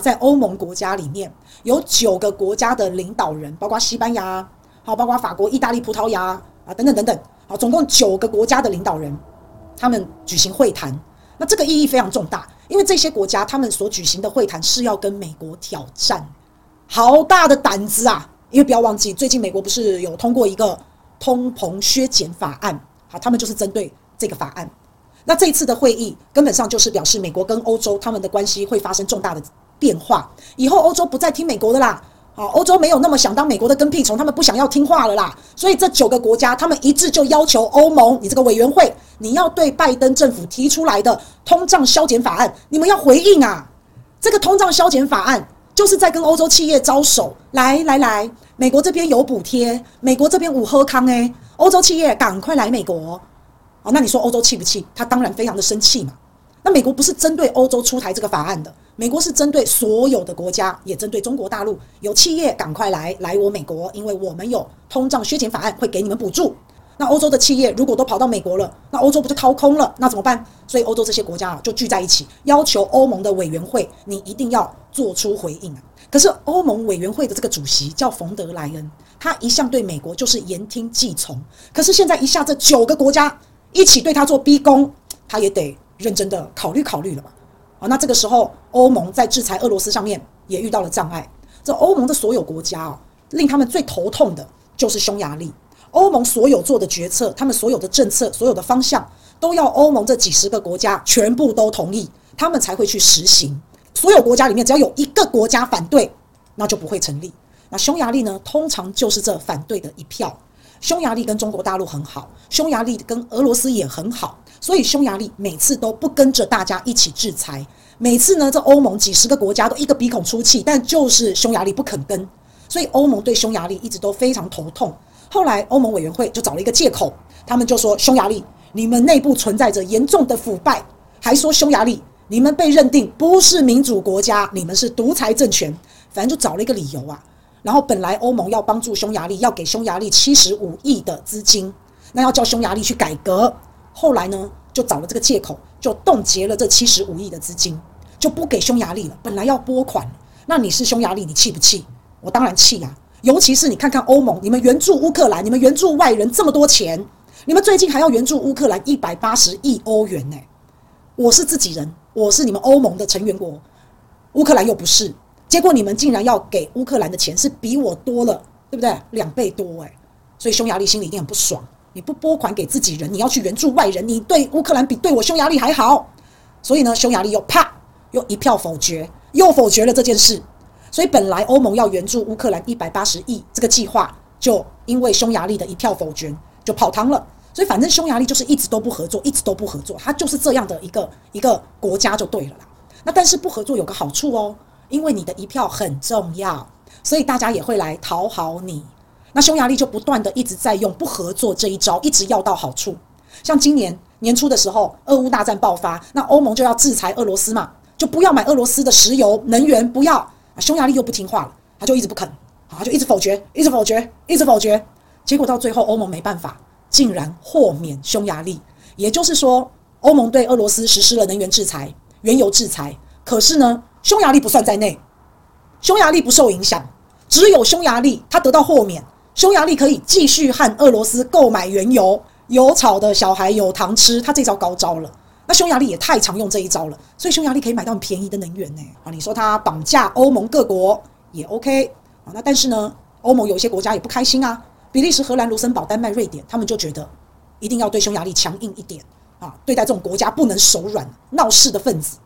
在欧盟国家里面，有九个国家的领导人，包括西班牙，好，包括法国、意大利、葡萄牙啊，等等等等，好，总共九个国家的领导人，他们举行会谈。那这个意义非常重大，因为这些国家他们所举行的会谈是要跟美国挑战，好大的胆子啊！因为不要忘记，最近美国不是有通过一个通膨削减法案，好，他们就是针对这个法案。那这一次的会议根本上就是表示美国跟欧洲他们的关系会发生重大的变化，以后欧洲不再听美国的啦。好，欧洲没有那么想当美国的跟屁虫，他们不想要听话了啦。所以这九个国家他们一致就要求欧盟，你这个委员会，你要对拜登政府提出来的通胀削减法案，你们要回应啊。这个通胀削减法案就是在跟欧洲企业招手，来来来，美国这边有补贴，美国这边五喝康诶，欧洲企业赶快来美国。哦，那你说欧洲气不气？他当然非常的生气嘛。那美国不是针对欧洲出台这个法案的，美国是针对所有的国家，也针对中国大陆。有企业赶快来来我美国，因为我们有通胀削减法案会给你们补助。那欧洲的企业如果都跑到美国了，那欧洲不就掏空了？那怎么办？所以欧洲这些国家啊就聚在一起，要求欧盟的委员会你一定要做出回应啊。可是欧盟委员会的这个主席叫冯德莱恩，他一向对美国就是言听计从，可是现在一下这九个国家。一起对他做逼宫，他也得认真的考虑考虑了吧？啊，那这个时候欧盟在制裁俄罗斯上面也遇到了障碍。这欧盟的所有国家啊，令他们最头痛的就是匈牙利。欧盟所有做的决策，他们所有的政策，所有的方向，都要欧盟这几十个国家全部都同意，他们才会去实行。所有国家里面，只要有一个国家反对，那就不会成立。那匈牙利呢，通常就是这反对的一票。匈牙利跟中国大陆很好，匈牙利跟俄罗斯也很好，所以匈牙利每次都不跟着大家一起制裁。每次呢，这欧盟几十个国家都一个鼻孔出气，但就是匈牙利不肯跟，所以欧盟对匈牙利一直都非常头痛。后来欧盟委员会就找了一个借口，他们就说匈牙利，你们内部存在着严重的腐败，还说匈牙利你们被认定不是民主国家，你们是独裁政权，反正就找了一个理由啊。然后本来欧盟要帮助匈牙利，要给匈牙利七十五亿的资金，那要叫匈牙利去改革。后来呢，就找了这个借口，就冻结了这七十五亿的资金，就不给匈牙利了。本来要拨款，那你是匈牙利，你气不气？我当然气呀！尤其是你看看欧盟，你们援助乌克兰，你们援助外人这么多钱，你们最近还要援助乌克兰一百八十亿欧元呢。我是自己人，我是你们欧盟的成员国，乌克兰又不是。结果你们竟然要给乌克兰的钱是比我多了，对不对？两倍多诶。所以匈牙利心里一定很不爽。你不拨款给自己人，你要去援助外人，你对乌克兰比对我匈牙利还好。所以呢，匈牙利又啪又一票否决，又否决了这件事。所以本来欧盟要援助乌克兰一百八十亿这个计划，就因为匈牙利的一票否决就泡汤了。所以反正匈牙利就是一直都不合作，一直都不合作，它就是这样的一个一个国家就对了啦。那但是不合作有个好处哦。因为你的一票很重要，所以大家也会来讨好你。那匈牙利就不断的一直在用不合作这一招，一直要到好处。像今年年初的时候，俄乌大战爆发，那欧盟就要制裁俄罗斯嘛，就不要买俄罗斯的石油能源，不要。匈牙利又不听话了，他就一直不肯，他，就一直否决，一直否决，一直否决。结果到最后，欧盟没办法，竟然豁免匈牙利。也就是说，欧盟对俄罗斯实施了能源制裁、原油制裁，可是呢，匈牙利不算在内，匈牙利不受影响，只有匈牙利它得到豁免，匈牙利可以继续和俄罗斯购买原油，有草的小孩有糖吃，他这招高招了。那匈牙利也太常用这一招了，所以匈牙利可以买到很便宜的能源呢。啊，你说他绑架欧盟各国也 OK 啊，那但是呢，欧盟有些国家也不开心啊，比利时、荷兰、卢森堡、丹麦、瑞典，他们就觉得一定要对匈牙利强硬一点啊，对待这种国家不能手软，闹事的分子。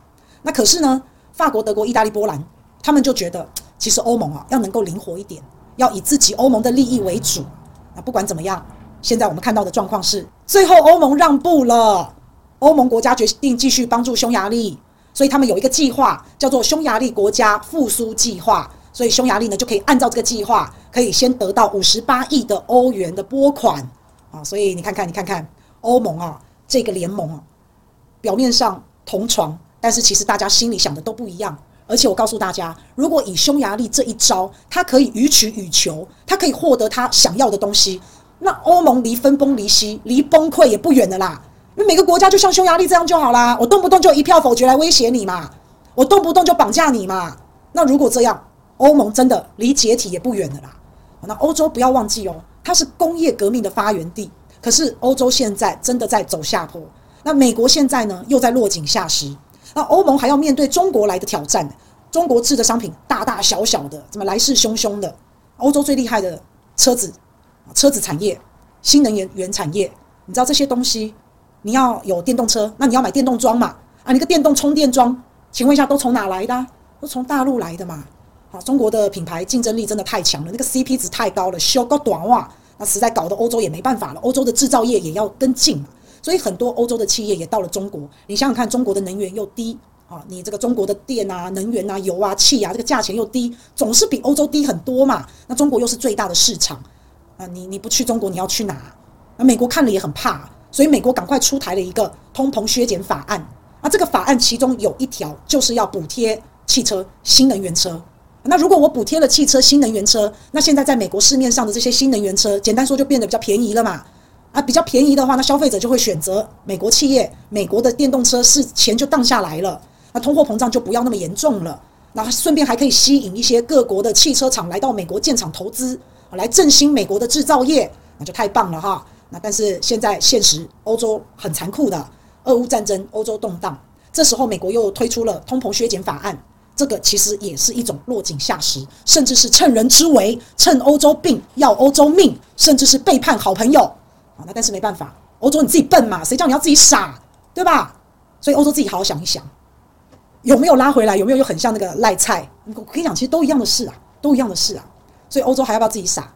那可是呢？法国、德国、意大利、波兰，他们就觉得，其实欧盟啊，要能够灵活一点，要以自己欧盟的利益为主。啊不管怎么样，现在我们看到的状况是，最后欧盟让步了，欧盟国家决定继续帮助匈牙利，所以他们有一个计划，叫做匈牙利国家复苏计划。所以匈牙利呢，就可以按照这个计划，可以先得到五十八亿的欧元的拨款啊。所以你看看，你看看欧盟啊，这个联盟啊，表面上同床。但是其实大家心里想的都不一样，而且我告诉大家，如果以匈牙利这一招，他可以予取予求，他可以获得他想要的东西，那欧盟离分崩离析、离崩溃也不远了啦。那每个国家就像匈牙利这样就好啦，我动不动就一票否决来威胁你嘛，我动不动就绑架你嘛，那如果这样，欧盟真的离解体也不远了啦。那欧洲不要忘记哦，它是工业革命的发源地。可是欧洲现在真的在走下坡。那美国现在呢，又在落井下石。那欧盟还要面对中国来的挑战，中国制的商品大大小小的，怎么来势汹汹的？欧洲最厉害的车子，车子产业、新能源原产业，你知道这些东西，你要有电动车，那你要买电动桩嘛？啊，你个电动充电桩，请问一下，都从哪来的？都从大陆来的嘛？好，中国的品牌竞争力真的太强了，那个 CP 值太高了，修个短袜，那实在搞得欧洲也没办法了，欧洲的制造业也要跟进，所以很多欧洲的企业也到了中国。你想想看，中国的能源又低。啊，你这个中国的电啊、能源啊、油啊、气啊，这个价钱又低，总是比欧洲低很多嘛。那中国又是最大的市场，啊，你你不去中国，你要去哪？那美国看了也很怕，所以美国赶快出台了一个通膨削减法案。啊，这个法案其中有一条就是要补贴汽车、新能源车。那如果我补贴了汽车、新能源车，那现在在美国市面上的这些新能源车，简单说就变得比较便宜了嘛。啊，比较便宜的话，那消费者就会选择美国企业，美国的电动车是钱就荡下来了。那通货膨胀就不要那么严重了，那顺便还可以吸引一些各国的汽车厂来到美国建厂投资，来振兴美国的制造业，那就太棒了哈。那但是现在现实，欧洲很残酷的，俄乌战争，欧洲动荡，这时候美国又推出了通膨削减法案，这个其实也是一种落井下石，甚至是趁人之危，趁欧洲病要欧洲命，甚至是背叛好朋友啊。那但是没办法，欧洲你自己笨嘛，谁叫你要自己傻，对吧？所以欧洲自己好好想一想。有没有拉回来？有没有又很像那个赖菜？我跟你讲，其实都一样的事啊，都一样的事啊。所以欧洲还要不要自己傻？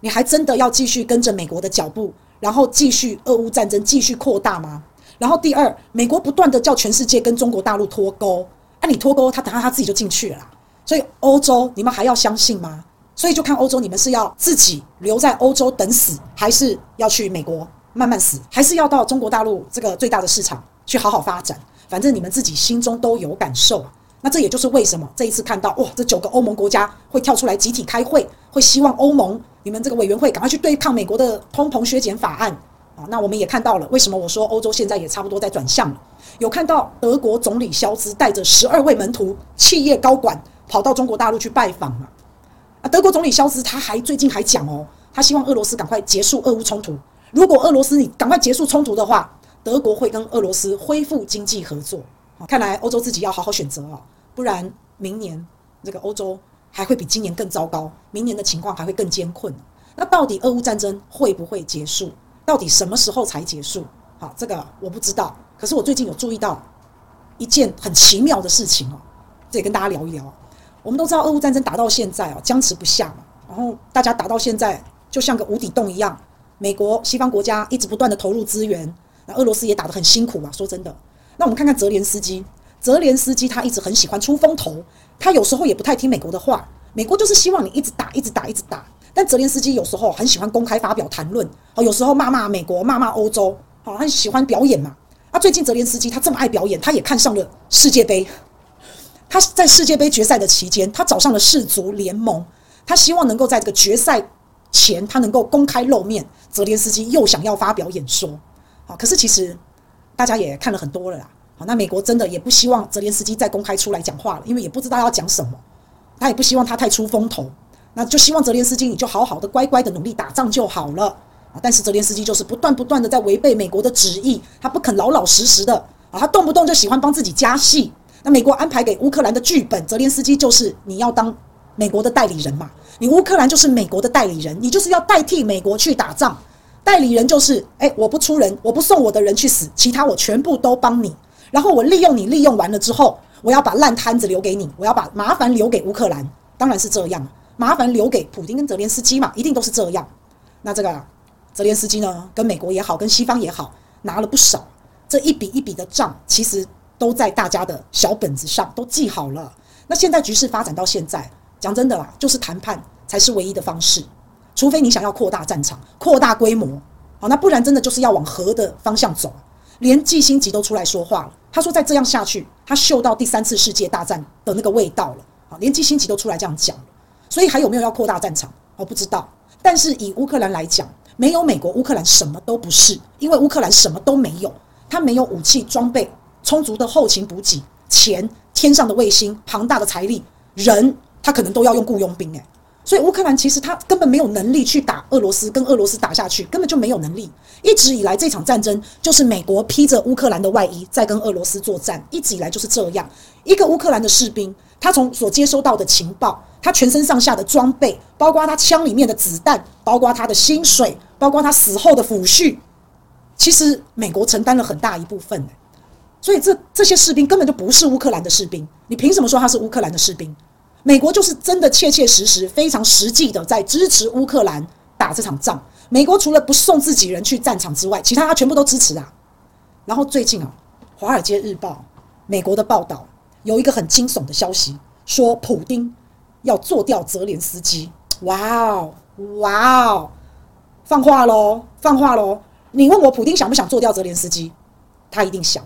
你还真的要继续跟着美国的脚步，然后继续俄乌战争继续扩大吗？然后第二，美国不断的叫全世界跟中国大陆脱钩，啊，你脱钩，他等下他自己就进去了啦。所以欧洲，你们还要相信吗？所以就看欧洲，你们是要自己留在欧洲等死，还是要去美国慢慢死，还是要到中国大陆这个最大的市场去好好发展？反正你们自己心中都有感受，那这也就是为什么这一次看到哇，这九个欧盟国家会跳出来集体开会，会希望欧盟你们这个委员会赶快去对抗美国的通膨削减法案啊。那我们也看到了，为什么我说欧洲现在也差不多在转向了？有看到德国总理肖兹带着十二位门徒、企业高管跑到中国大陆去拜访嘛？德国总理萧兹他还最近还讲哦，他希望俄罗斯赶快结束俄乌冲突。如果俄罗斯你赶快结束冲突的话，德国会跟俄罗斯恢复经济合作，看来欧洲自己要好好选择啊，不然明年这个欧洲还会比今年更糟糕，明年的情况还会更艰困。那到底俄乌战争会不会结束？到底什么时候才结束？好，这个我不知道。可是我最近有注意到一件很奇妙的事情哦，这也跟大家聊一聊。我们都知道俄乌战争打到现在哦，僵持不下嘛，然后大家打到现在就像个无底洞一样，美国西方国家一直不断的投入资源。那俄罗斯也打得很辛苦嘛，说真的。那我们看看泽连斯基，泽连斯基他一直很喜欢出风头，他有时候也不太听美国的话。美国就是希望你一直打，一直打，一直打。但泽连斯基有时候很喜欢公开发表谈论，哦，有时候骂骂美国，骂骂欧洲，好，他喜欢表演嘛。啊，最近泽连斯基他这么爱表演，他也看上了世界杯。他在世界杯决赛的期间，他找上了世足联盟，他希望能够在这个决赛前，他能够公开露面。泽连斯基又想要发表演说。好，可是其实大家也看了很多了啦。好，那美国真的也不希望泽连斯基再公开出来讲话了，因为也不知道要讲什么。他也不希望他太出风头，那就希望泽连斯基你就好好的、乖乖的努力打仗就好了。啊，但是泽连斯基就是不断不断的在违背美国的旨意，他不肯老老实实的啊，他动不动就喜欢帮自己加戏。那美国安排给乌克兰的剧本，泽连斯基就是你要当美国的代理人嘛，你乌克兰就是美国的代理人，你就是要代替美国去打仗。代理人就是，哎，我不出人，我不送我的人去死，其他我全部都帮你。然后我利用你，利用完了之后，我要把烂摊子留给你，我要把麻烦留给乌克兰。当然是这样，麻烦留给普京跟泽连斯基嘛，一定都是这样。那这个泽连斯基呢，跟美国也好，跟西方也好，拿了不少。这一笔一笔的账，其实都在大家的小本子上都记好了。那现在局势发展到现在，讲真的啦，就是谈判才是唯一的方式。除非你想要扩大战场、扩大规模，好，那不然真的就是要往和的方向走。连季辛级都出来说话了，他说再这样下去，他嗅到第三次世界大战的那个味道了。好，连季辛级都出来这样讲了，所以还有没有要扩大战场？我不知道。但是以乌克兰来讲，没有美国，乌克兰什么都不是，因为乌克兰什么都没有，他没有武器装备、充足的后勤补给、钱、天上的卫星、庞大的财力，人他可能都要用雇佣兵诶。所以乌克兰其实他根本没有能力去打俄罗斯，跟俄罗斯打下去，根本就没有能力。一直以来这场战争就是美国披着乌克兰的外衣在跟俄罗斯作战，一直以来就是这样。一个乌克兰的士兵，他从所接收到的情报，他全身上下的装备，包括他枪里面的子弹，包括他的薪水，包括他死后的抚恤，其实美国承担了很大一部分。所以这这些士兵根本就不是乌克兰的士兵，你凭什么说他是乌克兰的士兵？美国就是真的切切实实、非常实际的在支持乌克兰打这场仗。美国除了不送自己人去战场之外，其他他全部都支持啊。然后最近啊，《华尔街日报》美国的报道有一个很惊悚的消息，说普丁要做掉泽连斯基。哇哦，哇哦，放话喽，放话喽！你问我普丁想不想做掉泽连斯基？他一定想。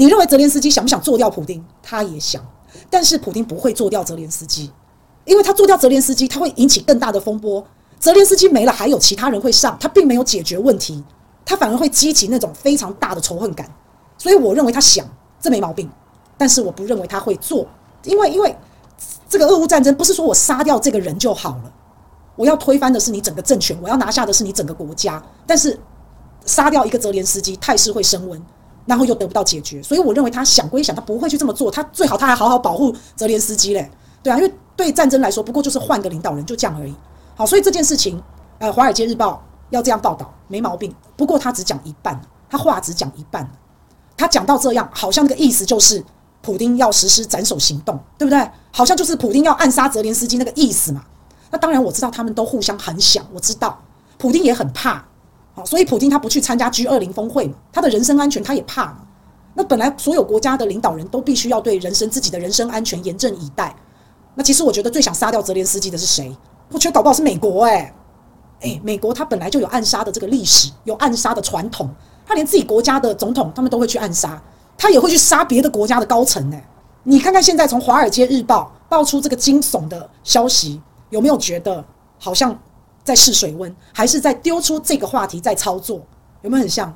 你认为泽连斯基想不想做掉普丁？他也想。但是普丁不会做掉泽连斯基，因为他做掉泽连斯基，他会引起更大的风波。泽连斯基没了，还有其他人会上，他并没有解决问题，他反而会激起那种非常大的仇恨感。所以我认为他想，这没毛病。但是我不认为他会做，因为因为这个俄乌战争不是说我杀掉这个人就好了，我要推翻的是你整个政权，我要拿下的是你整个国家。但是杀掉一个泽连斯基，态势会升温。然后又得不到解决，所以我认为他想归想，他不会去这么做。他最好他还好好保护泽连斯基嘞，对啊，因为对战争来说，不过就是换个领导人，就这样而已。好，所以这件事情，呃，《华尔街日报》要这样报道没毛病。不过他只讲一半，他话只讲一半。他讲到这样，好像那个意思就是普丁要实施斩首行动，对不对？好像就是普丁要暗杀泽连斯基那个意思嘛。那当然我知道他们都互相很想，我知道普丁也很怕。好，所以普京他不去参加 G 二零峰会嘛，他的人身安全他也怕嘛。那本来所有国家的领导人都必须要对人身自己的人身安全严阵以待。那其实我觉得最想杀掉泽连斯基的是谁？我觉得搞不好是美国哎哎，美国他本来就有暗杀的这个历史，有暗杀的传统，他连自己国家的总统他们都会去暗杀，他也会去杀别的国家的高层哎。你看看现在从《华尔街日报》爆出这个惊悚的消息，有没有觉得好像？在试水温，还是在丢出这个话题在操作，有没有很像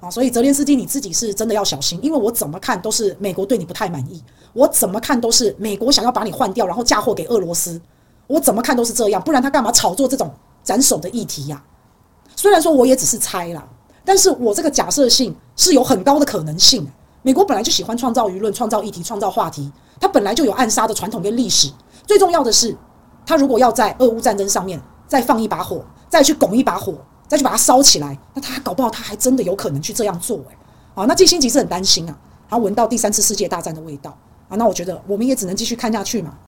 啊？所以泽连斯基你自己是真的要小心，因为我怎么看都是美国对你不太满意，我怎么看都是美国想要把你换掉，然后嫁祸给俄罗斯，我怎么看都是这样，不然他干嘛炒作这种斩首的议题呀？虽然说我也只是猜啦，但是我这个假设性是有很高的可能性。美国本来就喜欢创造舆论、创造议题、创造话题，他本来就有暗杀的传统跟历史。最重要的是，他如果要在俄乌战争上面。再放一把火，再去拱一把火，再去把它烧起来，那他搞不好他还真的有可能去这样做诶、欸。好，那季辛吉是很担心啊，他闻到第三次世界大战的味道啊，那我觉得我们也只能继续看下去嘛。